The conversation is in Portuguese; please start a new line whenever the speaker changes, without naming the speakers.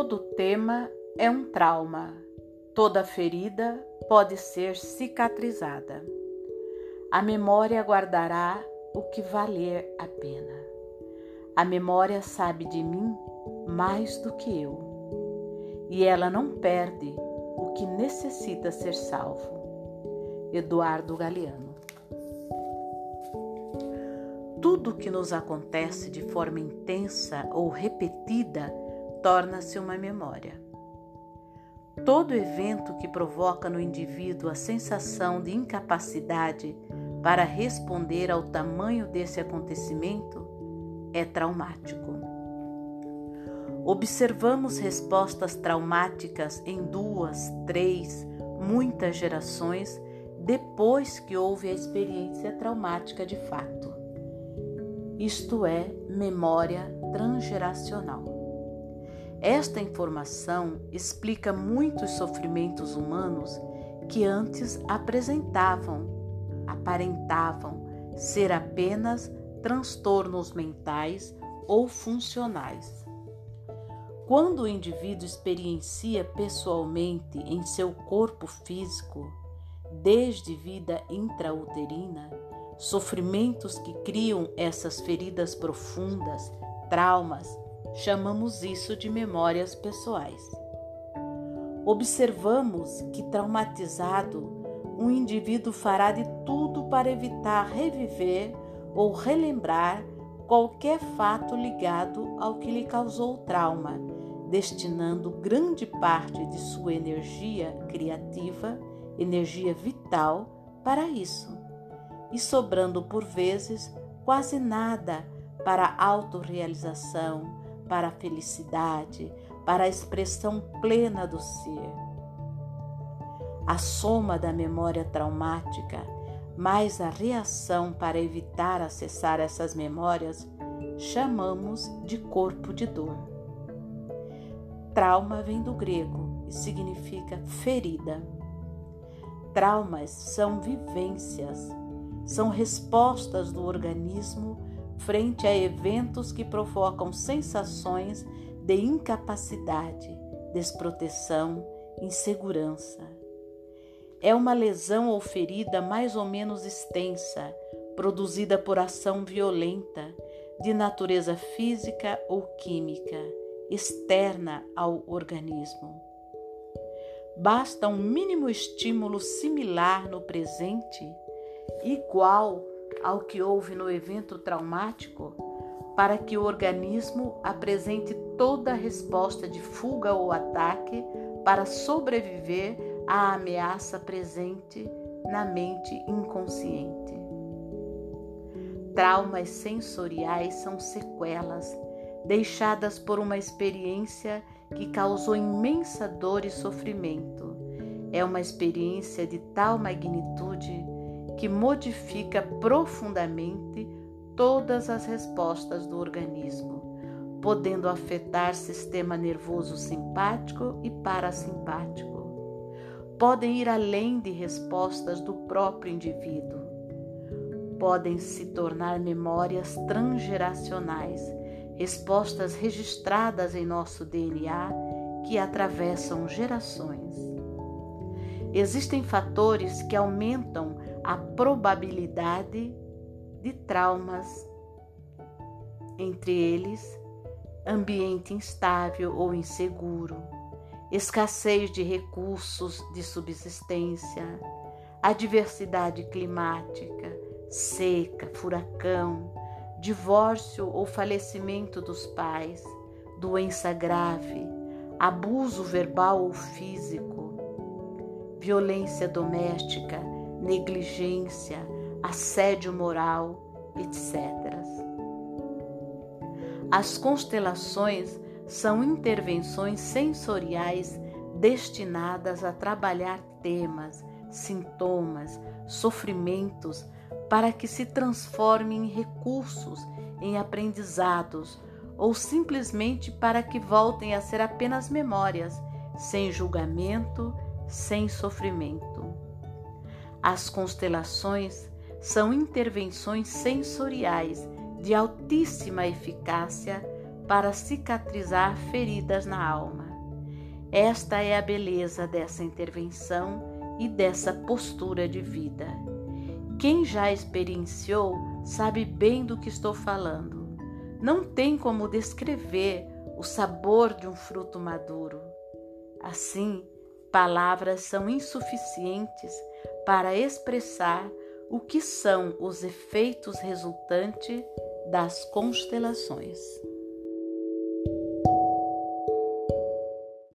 Todo tema é um trauma. Toda ferida pode ser cicatrizada. A memória guardará o que valer a pena. A memória sabe de mim mais do que eu. E ela não perde o que necessita ser salvo. Eduardo Galeano. Tudo que nos acontece de forma intensa ou repetida torna-se uma memória. Todo evento que provoca no indivíduo a sensação de incapacidade para responder ao tamanho desse acontecimento é traumático. Observamos respostas traumáticas em duas, três, muitas gerações depois que houve a experiência traumática de fato. Isto é memória transgeracional. Esta informação explica muitos sofrimentos humanos que antes apresentavam, aparentavam ser apenas transtornos mentais ou funcionais. Quando o indivíduo experiencia pessoalmente em seu corpo físico, desde vida intrauterina, sofrimentos que criam essas feridas profundas, traumas, Chamamos isso de memórias pessoais. Observamos que, traumatizado, um indivíduo fará de tudo para evitar reviver ou relembrar qualquer fato ligado ao que lhe causou o trauma, destinando grande parte de sua energia criativa, energia vital, para isso, e sobrando por vezes quase nada para autorrealização, para a felicidade, para a expressão plena do ser. A soma da memória traumática mais a reação para evitar acessar essas memórias chamamos de corpo de dor. Trauma vem do grego e significa ferida. Traumas são vivências, são respostas do organismo frente a eventos que provocam sensações de incapacidade, desproteção, insegurança. É uma lesão ou ferida mais ou menos extensa, produzida por ação violenta, de natureza física ou química, externa ao organismo. Basta um mínimo estímulo similar no presente, igual ao que houve no evento traumático para que o organismo apresente toda a resposta de fuga ou ataque para sobreviver à ameaça presente na mente inconsciente. Traumas sensoriais são sequelas deixadas por uma experiência que causou imensa dor e sofrimento. É uma experiência de tal magnitude que modifica profundamente todas as respostas do organismo, podendo afetar sistema nervoso simpático e parasimpático. Podem ir além de respostas do próprio indivíduo. Podem se tornar memórias transgeracionais, respostas registradas em nosso DNA que atravessam gerações. Existem fatores que aumentam a probabilidade de traumas, entre eles ambiente instável ou inseguro, escassez de recursos de subsistência, adversidade climática, seca, furacão, divórcio ou falecimento dos pais, doença grave, abuso verbal ou físico, violência doméstica, negligência, assédio moral, etc. As constelações são intervenções sensoriais destinadas a trabalhar temas, sintomas, sofrimentos para que se transformem em recursos, em aprendizados ou simplesmente para que voltem a ser apenas memórias, sem julgamento, sem sofrimento. As constelações são intervenções sensoriais de altíssima eficácia para cicatrizar feridas na alma. Esta é a beleza dessa intervenção e dessa postura de vida. Quem já experienciou sabe bem do que estou falando. Não tem como descrever o sabor de um fruto maduro. Assim, palavras são insuficientes para expressar o que são os efeitos resultantes das constelações.